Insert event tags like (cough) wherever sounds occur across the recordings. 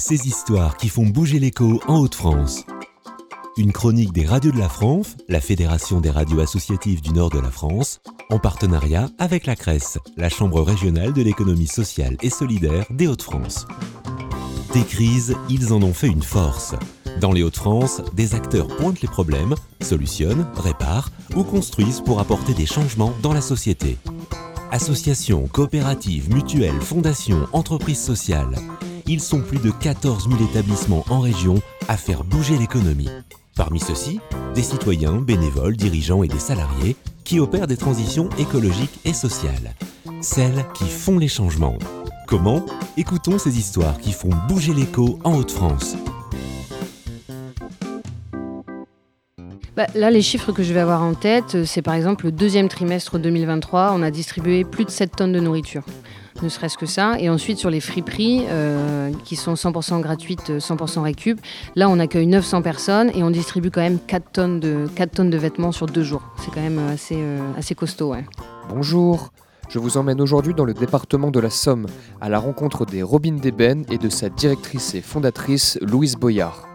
ces histoires qui font bouger l'écho en Haute-France. Une chronique des radios de la France, la Fédération des radios associatives du nord de la France, en partenariat avec la CRES, la Chambre régionale de l'économie sociale et solidaire des Hauts-de-France. Des crises, ils en ont fait une force. Dans les Hauts-de-France, des acteurs pointent les problèmes, solutionnent, réparent ou construisent pour apporter des changements dans la société. Associations, coopératives, mutuelles, fondations, entreprises sociales. Ils sont plus de 14 000 établissements en région à faire bouger l'économie. Parmi ceux-ci, des citoyens, bénévoles, dirigeants et des salariés qui opèrent des transitions écologiques et sociales. Celles qui font les changements. Comment? Écoutons ces histoires qui font bouger l'écho en Haute-France. Bah, là, les chiffres que je vais avoir en tête, c'est par exemple le deuxième trimestre 2023, on a distribué plus de 7 tonnes de nourriture. Ne serait-ce que ça. Et ensuite, sur les friperies, euh, qui sont 100% gratuites, 100% récup, là, on accueille 900 personnes et on distribue quand même 4 tonnes de, 4 tonnes de vêtements sur deux jours. C'est quand même assez, euh, assez costaud. Bonjour, je vous emmène aujourd'hui dans le département de la Somme, à la rencontre des Robines d'Ébène et de sa directrice et fondatrice Louise Boyard.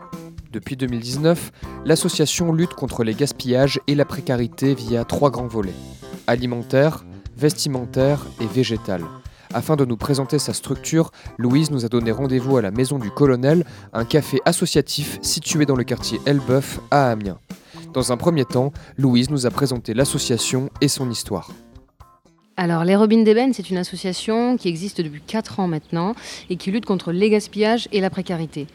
Depuis 2019, l'association lutte contre les gaspillages et la précarité via trois grands volets alimentaire, vestimentaire et végétal. Afin de nous présenter sa structure, Louise nous a donné rendez-vous à la Maison du Colonel, un café associatif situé dans le quartier Elbeuf à Amiens. Dans un premier temps, Louise nous a présenté l'association et son histoire. Alors, les Robines d'Ébène, c'est une association qui existe depuis 4 ans maintenant et qui lutte contre les gaspillages et la précarité.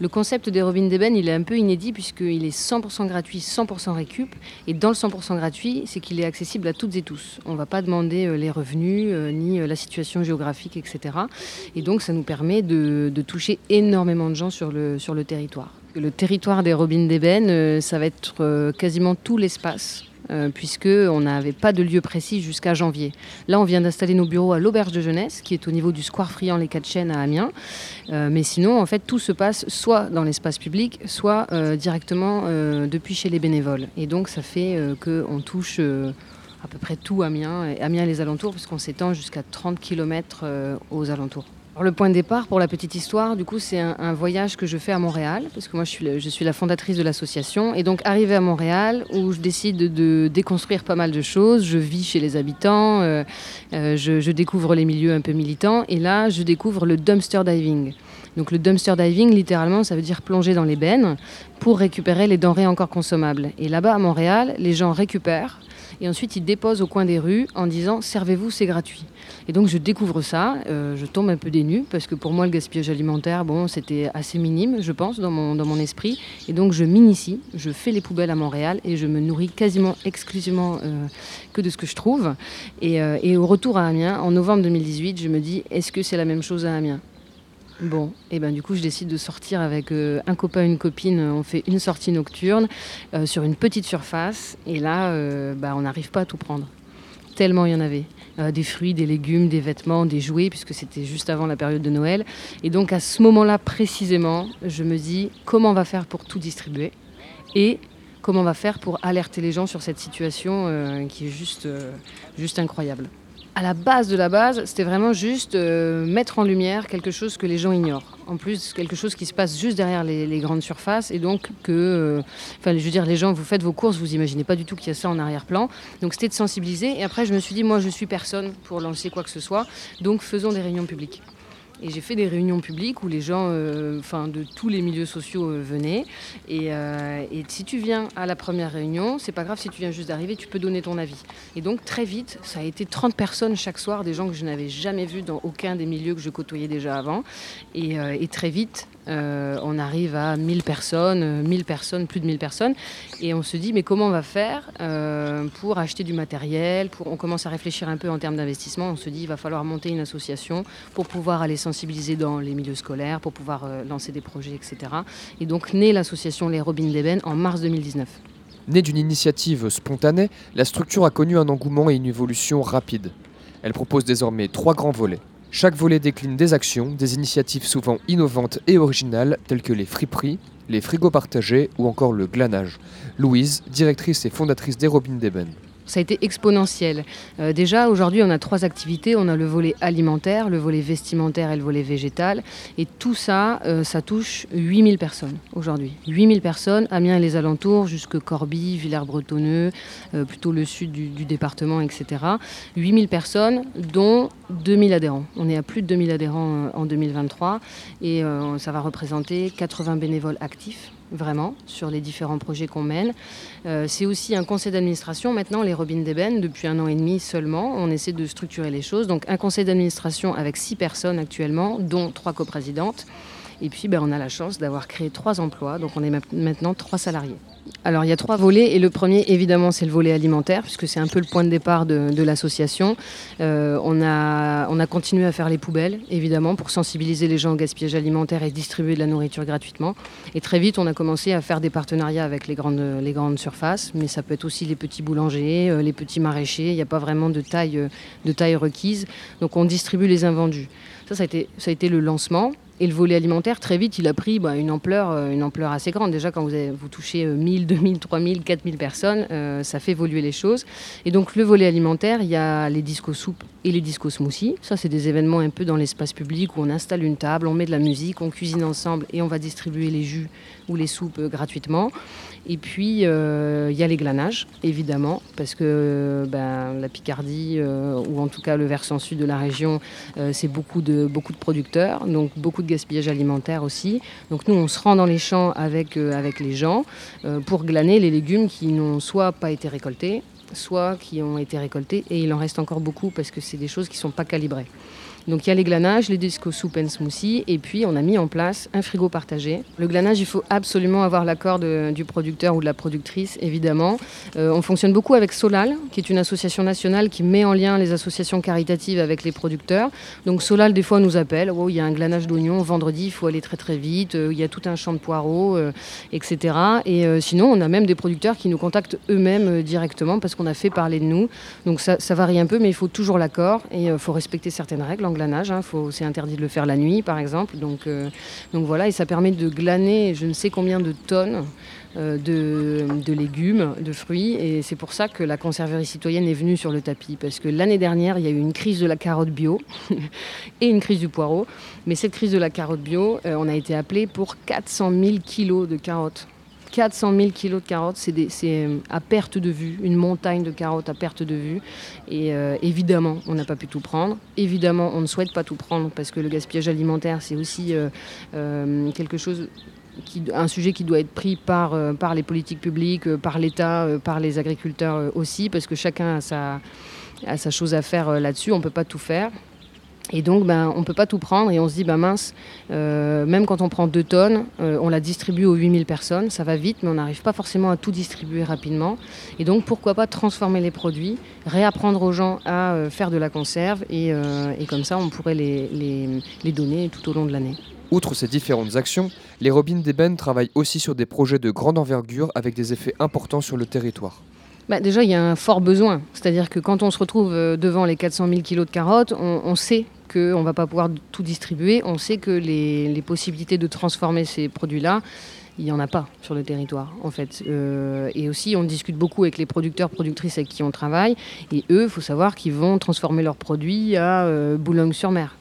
Le concept des Robines d'Ébène, il est un peu inédit puisqu'il est 100% gratuit, 100% récup. Et dans le 100% gratuit, c'est qu'il est accessible à toutes et tous. On ne va pas demander euh, les revenus, euh, ni euh, la situation géographique, etc. Et donc, ça nous permet de, toucher énormément de gens sur le, sur le territoire. Le territoire des Robines d'Ébène, ça va être quasiment tout l'espace euh, puisqu'on n'avait pas de lieu précis jusqu'à janvier. Là, on vient d'installer nos bureaux à l'Auberge de Jeunesse, qui est au niveau du Square Friand Les Quatre Chênes à Amiens. Euh, mais sinon, en fait, tout se passe soit dans l'espace public, soit euh, directement depuis chez les bénévoles. Et donc, ça fait qu'on touche à peu près tout Amiens, Amiens et les alentours, puisqu'on s'étend jusqu'à 30 km aux alentours le point de départ, pour la petite histoire, du coup, c'est un, voyage que je fais à Montréal, parce que moi, je suis, la fondatrice de l'association. Et donc, arrivé à Montréal, où je décide de déconstruire pas mal de choses, je vis chez les habitants, euh, euh, je, découvre les milieux un peu militants, et là, je découvre le dumpster diving. Donc, le dumpster diving, littéralement, ça veut dire plonger dans les pour récupérer les denrées encore consommables. Et là-bas, à Montréal, les gens récupèrent et ensuite ils déposent au coin des rues en disant servez-vous, c'est gratuit. Et donc je découvre ça, euh, je tombe un peu dénue parce que pour moi le gaspillage alimentaire, bon, c'était assez minime, je pense, dans mon, esprit. Et donc je m'initie, je fais les poubelles à Montréal et je me nourris quasiment exclusivement euh, que de ce que je trouve. Et, euh, et au retour à Amiens, en novembre 2018, je me dis est-ce que c'est la même chose à Amiens? Bon, et ben du coup, je décide de sortir avec euh, un copain, une copine. On fait une sortie nocturne euh, sur une petite surface. Et là, euh, bah, on n'arrive pas à tout prendre. Tellement il y en avait. des fruits, des légumes, des vêtements, des jouets, puisque c'était juste avant la période de Noël. Et donc, à ce moment-là, précisément, je me dis comment on va faire pour tout distribuer et comment on va faire pour alerter les gens sur cette situation qui est juste incroyable à la base de la base, c'était vraiment juste euh, mettre en lumière quelque chose que les gens ignorent. En plus, quelque chose qui se passe juste derrière les, grandes surfaces. Et donc, que, euh, enfin, je veux dire, les gens, vous faites vos courses, vous imaginez pas du tout qu'il y a ça en arrière-plan. Donc, c'était de sensibiliser. Et après, je me suis dit, moi, je suis personne pour lancer quoi que ce soit. Donc, faisons des réunions publiques. Et j'ai fait des réunions publiques où les gens euh, de tous les milieux sociaux euh, venaient. Euh, et, si tu viens à la première réunion, c'est pas grave si tu viens juste d'arriver, tu peux donner ton avis. Et donc très vite, ça a été 30 personnes chaque soir, des gens que je n'avais jamais vus dans aucun des milieux que je côtoyais déjà avant. Et très vite, euh, on arrive à 1000 personnes, 1000 personnes, plus de 1000 personnes. Et on se dit, mais comment on va faire euh, pour acheter du matériel. On commence à réfléchir un peu en termes d'investissement. On se dit, il va falloir monter une association pour pouvoir aller sensibiliser dans les milieux scolaires, pour pouvoir euh, lancer des projets, etc. Et donc naît l'association Les Robines d'Ébène en mars 2019. Née d'une initiative spontanée, la structure a connu un engouement et une évolution rapide. Elle propose désormais trois grands volets. Chaque volet décline des actions, des initiatives souvent innovantes et originales telles que les friperies, les frigos partagés ou encore le glanage. Louise, directrice et fondatrice des Robines d'Ébène. Ça a été exponentiel. Euh, déjà, aujourd'hui, on a trois activités. On a le volet alimentaire, le volet vestimentaire et le volet végétal. Et tout ça, euh, ça touche 8000 personnes aujourd'hui. 8000 personnes, Amiens et les alentours, jusque Corbie, Villers-Bretonneux, euh, plutôt le sud du, département, etc. 8000 personnes, dont 2000 adhérents. On est à plus de 2000 adhérents en 2023 et ça va représenter 80 bénévoles actifs vraiment, sur les différents projets qu'on mène. Euh, c'est aussi un conseil d'administration. Maintenant, les Robines d'Ébène, depuis un an et demi seulement, on essaie de structurer les choses. Donc, un conseil d'administration avec six personnes actuellement, dont trois coprésidentes. Et puis, ben, on a la chance d'avoir créé trois emplois. Donc, on est maintenant trois salariés. Alors il y a trois volets et le premier évidemment c'est le volet alimentaire puisque c'est un peu le point de départ de, l'association. Euh, on, a, on a continué à faire les poubelles évidemment pour sensibiliser les gens au gaspillage alimentaire et distribuer de la nourriture gratuitement. Et très vite on a commencé à faire des partenariats avec les grandes, surfaces mais ça peut être aussi les petits boulangers, euh, les petits maraîchers. Il n'y a pas vraiment de taille, euh, de taille requise. Donc on distribue les invendus. Ça, ça a été le lancement. Et le volet alimentaire, très vite, il a pris bah, une, ampleur, euh, une ampleur assez grande. Déjà, quand vous, avez, vous touchez 1000, 2000, 3000, 4000 personnes, euh, ça fait évoluer les choses. Et donc, le volet alimentaire, il y a les discos soupes et les discos smoothies. Ça, c'est des événements un peu dans l'espace public où on installe une table, on met de la musique, on cuisine ensemble et on va distribuer les jus ou les soupes euh, gratuitement. Et puis, il y a les glanages, évidemment, parce que ben, la Picardie, ou en tout cas le versant sud de la région, c'est beaucoup de, beaucoup de producteurs, donc beaucoup de gaspillage alimentaire aussi. Donc nous, on se rend dans les champs avec, euh, les gens euh, pour glaner les légumes qui n'ont soit pas été récoltés, soit qui ont été récoltés et il en reste encore beaucoup parce que c'est des choses qui ne sont pas calibrées. Donc il y a les glanages, les disco soup and smoothie, et puis on a mis en place un frigo partagé. Le glanage, il faut absolument avoir l'accord du producteur ou de la productrice, évidemment. Euh, on fonctionne beaucoup avec Solal, qui est une association nationale qui met en lien les associations caritatives avec les producteurs. Donc Solal, des fois, nous appelle. Oh, il y a un glanage d'oignons vendredi, il faut aller très très vite. Euh, il y a tout un champ de poireaux, euh, etc. Et sinon, on a même des producteurs qui nous contactent eux-mêmes directement parce qu'on a fait parler de nous. Donc ça, varie un peu, mais il faut toujours l'accord et il faut respecter certaines règles Hein. c'est interdit de le faire la nuit, par exemple. Donc, euh, donc voilà, et ça permet de glaner je ne sais combien de tonnes euh, de, légumes, de fruits. Et c'est pour ça que la conserverie citoyenne est venue sur le tapis. Parce que l'année dernière, il y a eu une crise de la carotte bio (laughs) et une crise du poireau. Mais cette crise de la carotte bio, euh, on a été appelé pour 400 000 kilos de carottes. 400 000 kilos de carottes, c'est euh, à perte de vue, une montagne de carottes à perte de vue. Et euh, évidemment, on n'a pas pu tout prendre. Évidemment, on ne souhaite pas tout prendre parce que le gaspillage alimentaire, c'est aussi euh, quelque chose un sujet qui doit être pris par, les politiques publiques, par l'État, par les agriculteurs aussi, parce que chacun a sa chose à faire là-dessus, on ne peut pas tout faire. Et donc, ben, on ne peut pas tout prendre et on se dit, ben mince, euh, même quand on prend deux tonnes, euh, on la distribue aux 8000 personnes, ça va vite, mais on n'arrive pas forcément à tout distribuer rapidement. Et donc, pourquoi pas transformer les produits, réapprendre aux gens à euh, faire de la conserve et, comme ça, on pourrait les, les, donner tout au long de l'année. Outre ces différentes actions, les robines d'ébène travaillent aussi sur des projets de grande envergure avec des effets importants sur le territoire. Bah, déjà, il y a un fort besoin. C'est-à-dire que quand on se retrouve devant les 400 000 kilos de carottes, on, on sait qu'on ne va pas pouvoir tout distribuer. On sait que les, possibilités de transformer ces produits-là, il n'y en a pas sur le territoire, en fait. Euh, et aussi, on discute beaucoup avec les producteurs, productrices avec qui on travaille. Et eux, il faut savoir qu'ils vont transformer leurs produits à euh, Boulogne-sur-Mer.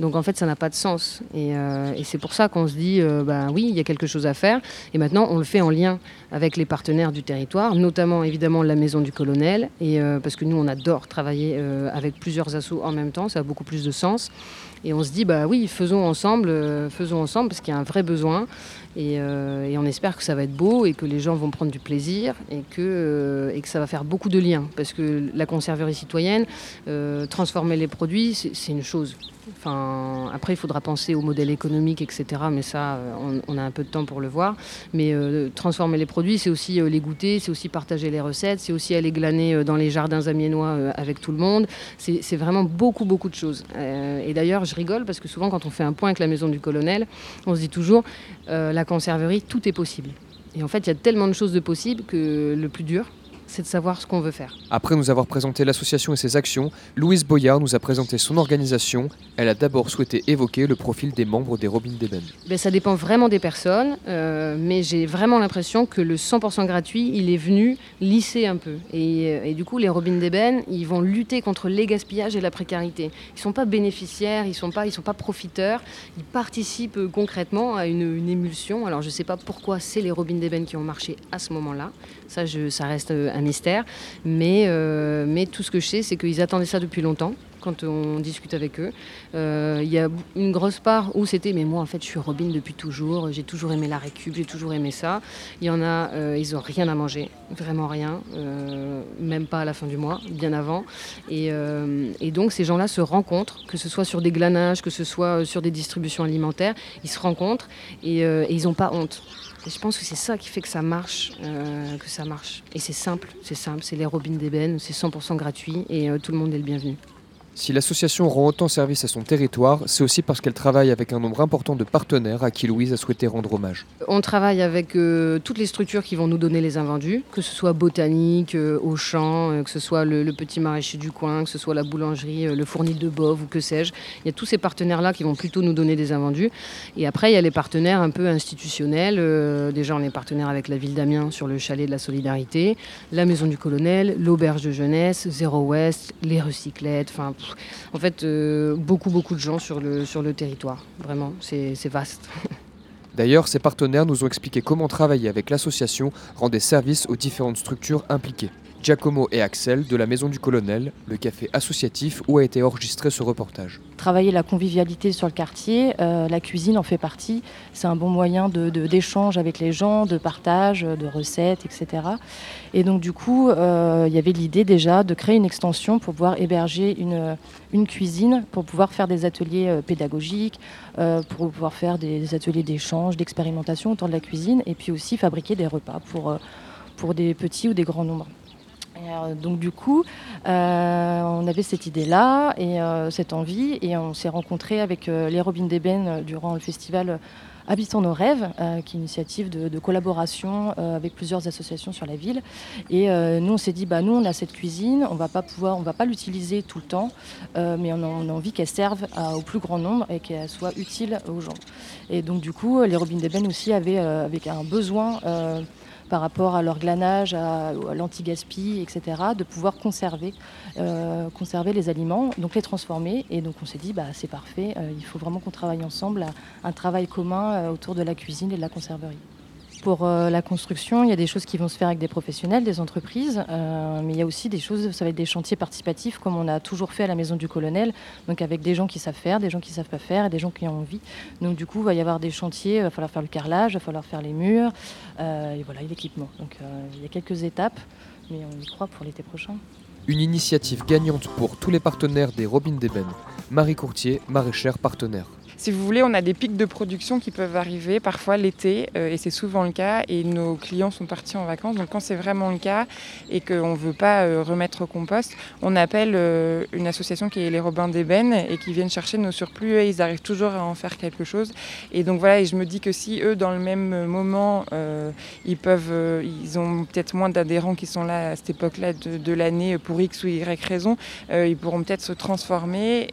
Donc en fait, ça n'a pas de sens. Et, euh, c'est pour ça qu'on se dit, euh, bah, oui, il y a quelque chose à faire. Et maintenant, on le fait en lien avec les partenaires du territoire, notamment évidemment la Maison du Colonel, et, euh, parce que nous, on adore travailler avec plusieurs assos en même temps, ça a beaucoup plus de sens. Et on se dit, bah oui, faisons ensemble, faisons ensemble, parce qu'il y a un vrai besoin. Et, on espère que ça va être beau et que les gens vont prendre du plaisir et que, et que ça va faire beaucoup de liens. Parce que la conserverie citoyenne, transformer les produits, c'est une chose. Enfin, après, il faudra penser au modèle économique, etc. Mais ça, euh, on, a un peu de temps pour le voir. Mais euh, transformer les produits, c'est aussi euh, les goûter, c'est aussi partager les recettes, c'est aussi aller glaner dans les jardins amiénois avec tout le monde. C'est vraiment beaucoup, beaucoup de choses. et d'ailleurs, je rigole parce que souvent, quand on fait un point avec la maison du colonel, on se dit toujours, la conserverie, tout est possible. Et en fait, il y a tellement de choses de possibles que le plus dur, c'est de savoir ce qu'on veut faire. Après nous avoir présenté l'association et ses actions, Louise Boyard nous a présenté son organisation. Elle a d'abord souhaité évoquer le profil des membres des Robins d'Ébène. Ben, ça dépend vraiment des personnes, euh, mais j'ai vraiment l'impression que le 100% gratuit, il est venu lisser un peu. Et, euh, et du coup, les Robins d'Ébène, ils vont lutter contre les gaspillages et la précarité. Ils ne sont pas bénéficiaires, ils ne sont, pas, ils sont pas profiteurs, ils participent euh, concrètement à une, une émulsion. Alors je ne sais pas pourquoi c'est les Robins d'Ébène qui ont marché à ce moment-là. Ça, ça reste un mystère. Mais, euh, mais tout ce que je sais, c'est qu'ils attendaient ça depuis longtemps quand on discute avec eux. Euh, Il y a une grosse part où c'était, mais moi en fait je suis Robin depuis toujours, j'ai toujours aimé la récup, j'ai toujours aimé ça. Il y en a, euh, ils ont rien à manger, vraiment rien, euh, même pas à la fin du mois, bien avant. Et, euh, donc ces gens-là se rencontrent, que ce soit sur des glanages, que ce soit sur des distributions alimentaires, ils se rencontrent euh, et ils n'ont pas honte. Et je pense que c'est ça qui fait que ça marche, euh, que ça marche. Et c'est simple, c'est simple, c'est les robines d'ébène, c'est 100% gratuit et euh, tout le monde est le bienvenu. Si l'association rend autant service à son territoire, c'est aussi parce qu'elle travaille avec un nombre important de partenaires à qui Louise a souhaité rendre hommage. On travaille avec euh, toutes les structures qui vont nous donner les invendus, que ce soit Botanique, euh, Auchan, euh, que ce soit le, petit maraîcher du coin, que ce soit la boulangerie, euh, le fournil de Bove ou que sais-je. Il y a tous ces partenaires-là qui vont plutôt nous donner des invendus. Et après, il y a les partenaires un peu institutionnels. Déjà, on est partenaire avec la ville d'Amiens sur le chalet de la solidarité, la maison du colonel, l'auberge de jeunesse, Zéro Ouest, les recyclettes. Enfin, en fait, euh, beaucoup, beaucoup de gens sur le, sur le territoire. Vraiment, c'est vaste. (laughs) D'ailleurs, ces partenaires nous ont expliqué comment travailler avec l'association rend des services aux différentes structures impliquées. Giacomo et Axel de la Maison du Colonel, le café associatif où a été enregistré ce reportage. Travailler la convivialité sur le quartier, euh, la cuisine en fait partie. C'est un bon moyen de- de- d'échange avec les gens, de partage, de recettes, etc. Et donc du coup, euh, il y avait l'idée déjà de créer une extension pour pouvoir héberger une, une cuisine, pour pouvoir faire des ateliers euh, pédagogiques, pour pouvoir faire des ateliers d'échange, d'expérimentation autour de la cuisine, et puis aussi fabriquer des repas pour, pour des petits ou des grands nombres. Euh, donc du coup, euh, on avait cette idée-là et euh, cette envie, et on s'est rencontré avec les Robines d'Ébène euh, durant le festival Habitants nos rêves, qui est une initiative de, collaboration avec plusieurs associations sur la ville. Et nous, on s'est dit, bah nous, on a cette cuisine, on va pas pouvoir, on va pas l'utiliser tout le temps, mais on a, envie qu'elle serve au plus grand nombre et qu'elle soit utile aux gens. Et donc du coup, les Robines d'Ébène aussi avaient, un besoin. Par rapport à leur glanage, à, à l'anti-gaspi, etc., de pouvoir conserver, euh, conserver les aliments, donc les transformer. Et donc on s'est dit, bah, c'est parfait, euh, il faut vraiment qu'on travaille ensemble un travail commun euh, autour de la cuisine et de la conserverie. Pour euh, la construction, il y a des choses qui vont se faire avec des professionnels, des entreprises, euh, mais il y a aussi des choses, ça va être des chantiers participatifs comme on a toujours fait à la Maison du Colonel, donc avec des gens qui savent faire, des gens qui savent pas faire et des gens qui ont envie. Donc du coup, il va y avoir des chantiers, il va falloir faire le carrelage, il va falloir faire les murs, euh, et voilà, l'équipement. Donc il y a quelques étapes, mais on y croit pour l'été prochain. Une initiative gagnante pour tous les partenaires des Robines d'Ébène. Marie Courtier, maraîchère partenaire. Si vous voulez, on a des pics de production qui peuvent arriver parfois l'été, euh, et c'est souvent le cas, et nos clients sont partis en vacances. Donc quand c'est vraiment le cas et qu'on ne veut pas euh, remettre au compost, on appelle euh, une association qui est les Robins d'Ébène et qui viennent chercher nos surplus et ils arrivent toujours à en faire quelque chose. Et donc voilà, et je me dis que si eux, dans le même moment, ils peuvent, ils ont peut-être moins d'adhérents qui sont là à cette époque-là de, de l'année pour X ou Y raison, ils pourront peut-être se transformer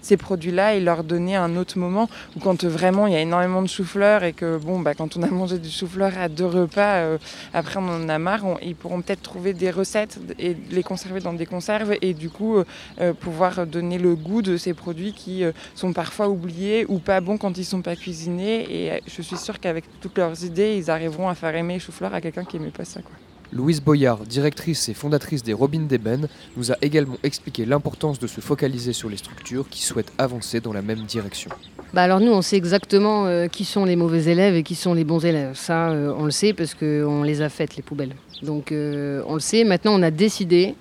ces produits-là et leur donner un autre moment où quand euh, vraiment il y a énormément de chou-fleur et que bon bah quand on a (laughs) mangé du chou-fleur à deux repas, euh, après on en a marre, on- ils pourront peut-être trouver des recettes et les conserver dans des conserves et du coup euh, pouvoir donner le goût de ces produits qui sont parfois oubliés ou pas bons quand ils sont pas cuisinés et je suis sûre qu'avec toutes leurs idées ils arriveront à faire aimer le chou-fleur à quelqu'un qui aimait pas ça quoi. Louise Boyard, directrice et fondatrice des Robines d'Ébène, nous a également expliqué l'importance de se focaliser sur les structures qui souhaitent avancer dans la même direction. Bah alors nous, on sait exactement euh, qui sont les mauvais élèves et qui sont les bons élèves. Ça, euh, on le sait parce qu'on les a faites, les poubelles. Donc euh, on le sait. Maintenant, on a décidé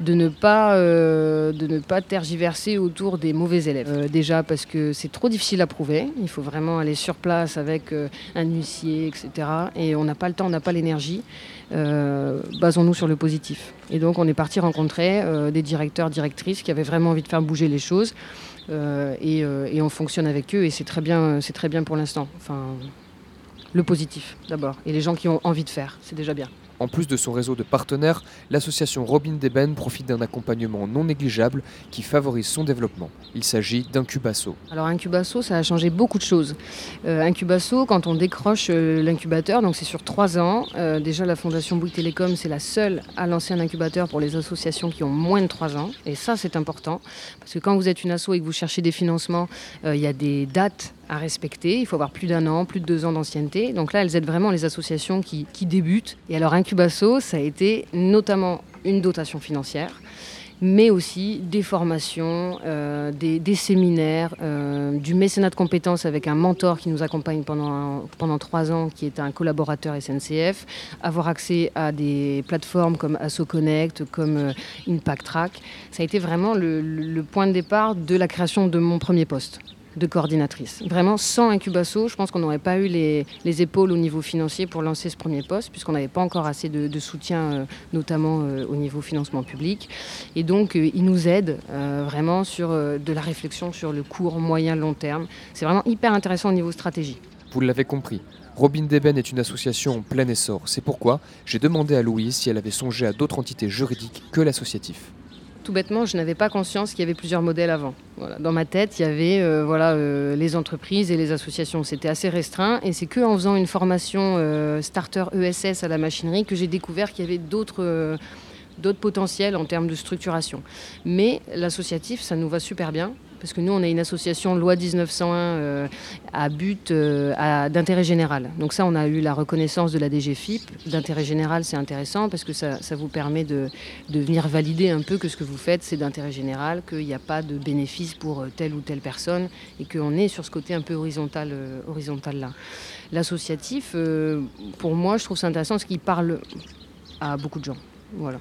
de ne pas, euh, de ne pas tergiverser autour des mauvais élèves. Euh, déjà parce que c'est trop difficile à prouver. Il faut vraiment aller sur place avec euh, un huissier, etc. Et on n'a pas le temps, on n'a pas l'énergie. Basons-nous sur le positif. Et donc on est parti rencontrer des directeurs, directrices qui avaient vraiment envie de faire bouger les choses. Et, et on fonctionne avec eux et c'est très bien, c'est très bien pour l'instant. Enfin, le positif d'abord et les gens qui ont envie de faire, c'est déjà bien. En plus de son réseau de partenaires, l'association Robin d'Eben profite d'un accompagnement non négligeable qui favorise son développement. Il s'agit d'Incubasso. Alors Incubasso, ça a changé beaucoup de choses. Euh, Incubasso, quand on décroche euh, l'incubateur, donc c'est sur trois ans, euh, déjà la Fondation Bouygues Télécom, c'est la seule à lancer un incubateur pour les associations qui ont moins de trois ans. Et ça, c'est important, parce que quand vous êtes une asso et que vous cherchez des financements, il y a des dates à respecter. Il faut avoir plus d'un an, plus de deux ans d'ancienneté. Donc là, elles aident vraiment les associations qui, débutent. Et alors Incubasso, ça a été notamment une dotation financière mais aussi des formations, euh, des, séminaires, euh, du mécénat de compétences avec un mentor qui nous accompagne pendant, trois ans, qui est un collaborateur SNCF, avoir accès à des plateformes comme AssoConnect, comme euh, Track. Ça a été vraiment le point de départ de la création de mon premier poste de coordinatrice. Vraiment, sans Incubasso, je pense qu'on n'aurait pas eu les, épaules au niveau financier pour lancer ce premier poste, puisqu'on n'avait pas encore assez de, soutien, euh, notamment euh, au niveau financement public. Et donc, euh, il nous aide vraiment sur de la réflexion sur le court, moyen, long terme. C'est vraiment hyper intéressant au niveau stratégie. Vous l'avez compris. Robin Deben est une association en plein essor. C'est pourquoi j'ai demandé à Louise si elle avait songé à d'autres entités juridiques que l'associatif tout bêtement, je n'avais pas conscience qu'il y avait plusieurs modèles avant. Dans ma tête, il y avait euh, voilà, euh, les entreprises et les associations. C'était assez restreint et c'est qu'en faisant une formation euh, starter ESS à la machinerie que j'ai découvert qu'il y avait d'autres d'autres potentiels en termes de structuration. Mais l'associatif, ça nous va super bien parce que nous, on est une association loi 1901 euh, à but euh, d'intérêt général. Donc ça, on a eu la reconnaissance de la DGFIP. D'intérêt général, c'est intéressant parce que ça, vous permet de, venir valider un peu que ce que vous faites, c'est d'intérêt général, qu'il n'y a pas de bénéfice pour euh, telle ou telle personne et qu'on est sur ce côté un peu horizontal, horizontal là. L'associatif, pour moi, je trouve ça intéressant parce qu'il parle à beaucoup de gens. Voilà.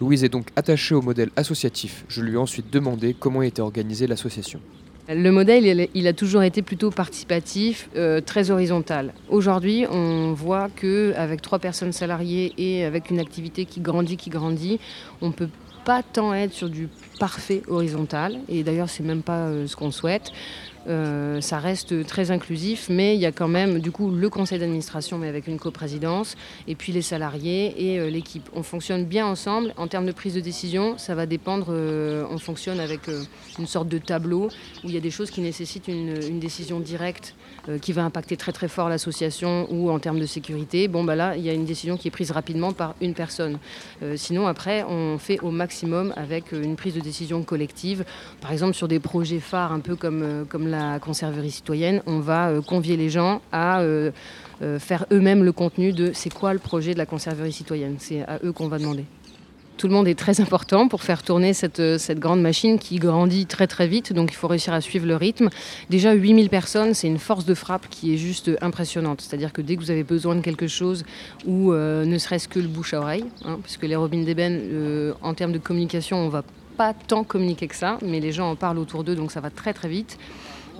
Louise est donc attachée au modèle associatif. Je lui ai ensuite demandé comment était organisée l'association. Le modèle, il a toujours été plutôt participatif, euh, très horizontal. Aujourd'hui, on voit qu'avec trois personnes salariées et avec une activité qui grandit, qui grandit, on ne peut pas tant être sur du parfait horizontal. Et d'ailleurs, c'est même pas euh, ce qu'on souhaite. Euh, ça reste très inclusif, mais il y a quand même du coup le conseil d'administration, mais avec une coprésidence, et puis les salariés et euh, l'équipe. On fonctionne bien ensemble. En termes de prise de décision, ça va dépendre. Euh, on fonctionne avec une sorte de tableau où il y a des choses qui nécessitent une, décision directe qui va impacter très très fort l'association ou en termes de sécurité. Bon, bah là, il y a une décision qui est prise rapidement par une personne. sinon, après, on fait au maximum avec une prise de décision collective. Par exemple, sur des projets phares, un peu comme, comme la conserverie citoyenne, on va euh, convier les gens à euh, euh, faire eux-mêmes le contenu de c'est quoi le projet de la conserverie citoyenne. C'est à eux qu'on va demander. Tout le monde est très important pour faire tourner cette, grande machine qui grandit très très vite, donc il faut réussir à suivre le rythme. Déjà 8000 personnes, c'est une force de frappe qui est juste impressionnante. C'est-à-dire que dès que vous avez besoin de quelque chose, ou ne serait-ce que le bouche à oreille, hein, puisque les robines d'ébène, en termes de communication, on va pas tant communiquer que ça, mais les gens en parlent autour d'eux, donc ça va très très vite.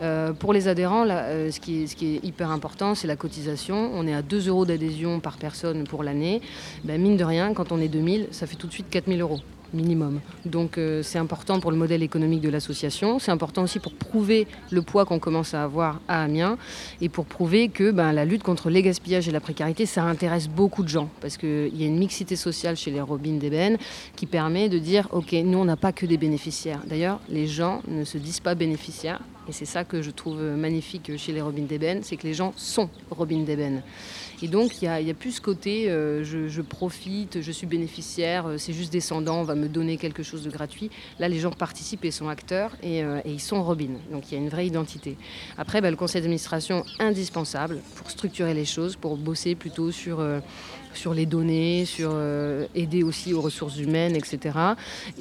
Euh, pour les adhérents, euh, ce, qui est, hyper important, c'est la cotisation. On est à 2 euros d'adhésion par personne pour l'année. Ben, mine de rien, quand on est 2000, ça fait tout de suite 4000 euros minimum. Donc euh, c'est important pour le modèle économique de l'association, c'est important aussi pour prouver le poids qu'on commence à avoir à Amiens et pour prouver que ben, la lutte contre les gaspillages et la précarité, ça intéresse beaucoup de gens parce qu'il y a une mixité sociale chez les robines d'ébène qui permet de dire, ok, nous on n'a pas que des bénéficiaires. D'ailleurs, les gens ne se disent pas bénéficiaires et c'est ça que je trouve magnifique chez les robines d'ébène, c'est que les gens sont robines d'ébène. Et donc, il y a, plus ce côté, euh, je, profite, je suis bénéficiaire, euh, c'est juste descendant, on va me donner quelque chose de gratuit. Là, les gens participent et sont acteurs et, euh, ils sont Robin. Donc, il y a une vraie identité. Après, bah, le conseil d'administration, indispensable pour structurer les choses, pour bosser plutôt sur sur les données, sur aider aussi aux ressources humaines, etc.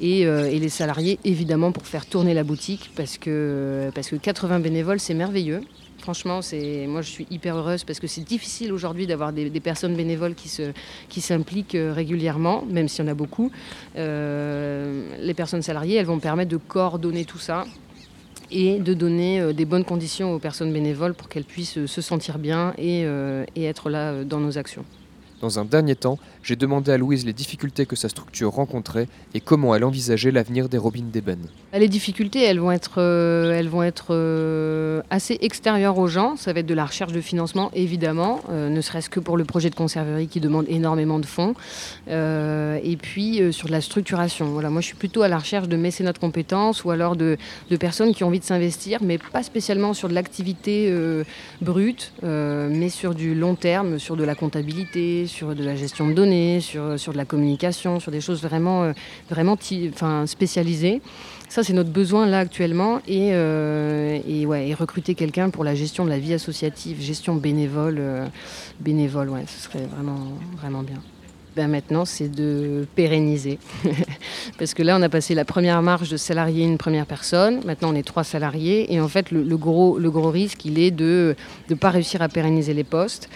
Et, et, les salariés, évidemment, pour faire tourner la boutique, parce que, parce que 80 bénévoles, c'est merveilleux. Franchement, moi je suis hyper heureuse parce que c'est difficile aujourd'hui d'avoir des, personnes bénévoles qui s'impliquent euh, régulièrement, même s'il y en a beaucoup. Euh, les personnes salariées, elles vont permettre de coordonner tout ça et de donner euh, des bonnes conditions aux personnes bénévoles pour qu'elles puissent se sentir bien et être là dans nos actions. Dans un dernier temps, j'ai demandé à Louise les difficultés que sa structure rencontrait et comment elle envisageait l'avenir des robines d'ébène. Les difficultés, elles vont être, euh, euh, assez extérieures aux gens. Ça va être de la recherche de financement, évidemment, euh, ne serait-ce que pour le projet de conserverie qui demande énormément de fonds. et puis sur de la structuration. Voilà, moi, je suis plutôt à la recherche de mécénat de compétences ou alors de personnes qui ont envie de s'investir, mais pas spécialement sur de l'activité brute, mais sur du long terme, sur de la comptabilité, sur de la gestion de données, sur, sur de la communication, sur des choses vraiment, euh, vraiment enfin, spécialisées. Ça, c'est notre besoin là actuellement. Et, euh, et, ouais, et recruter quelqu'un pour la gestion de la vie associative, gestion bénévole, euh, bénévole, ouais, ce serait vraiment, vraiment bien. Ben maintenant, c'est de pérenniser. (laughs) Parce que là, on a passé la première marche de salarié une première personne. Maintenant, on est trois salariés. Et en fait, le, gros, le gros risque, il est de ne pas réussir à pérenniser les postes.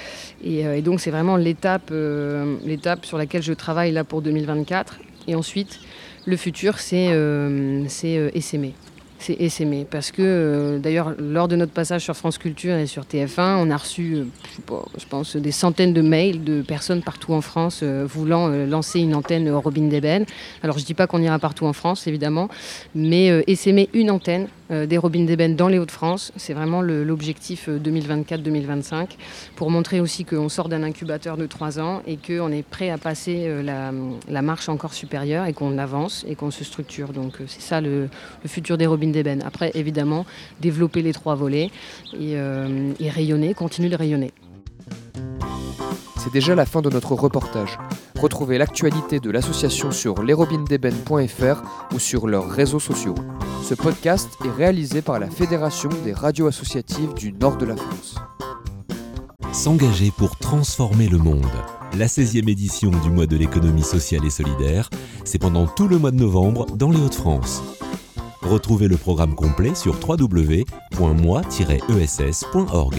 Et, euh, donc, c'est vraiment l'étape, euh, l'étape sur laquelle je travaille là pour 2024. Et ensuite, le futur, c'est euh, essaimer c'est essaimer. Parce que, euh, d'ailleurs, lors de notre passage sur France Culture et sur TF1, on a reçu, euh, je pense, des centaines de mails de personnes partout en France euh, voulant lancer une antenne Robin d'Eben. Alors, je ne dis pas qu'on ira partout en France, évidemment, mais essaimer une antenne des Robin d'Eben dans les Hauts-de-France, c'est vraiment l'objectif 2024-2025, pour montrer aussi qu'on sort d'un incubateur de 3 ans et qu'on est prêt à passer la, la, marche encore supérieure et qu'on avance et qu'on se structure. Donc, c'est ça le, futur des Robin d'ébène. Après, évidemment, développer les trois volets et, euh, rayonner, continuer de rayonner. C'est déjà la fin de notre reportage. Retrouvez l'actualité de l'association sur lesrobindeben.fr ou sur leurs réseaux sociaux. Ce podcast est réalisé par la Fédération des radios associatives du nord de la France. S'engager pour transformer le monde. La 16e édition du mois de l'économie sociale et solidaire, c'est pendant tout le mois de novembre dans les Hauts-de-France. Retrouvez le programme complet sur www.moi-ess.org.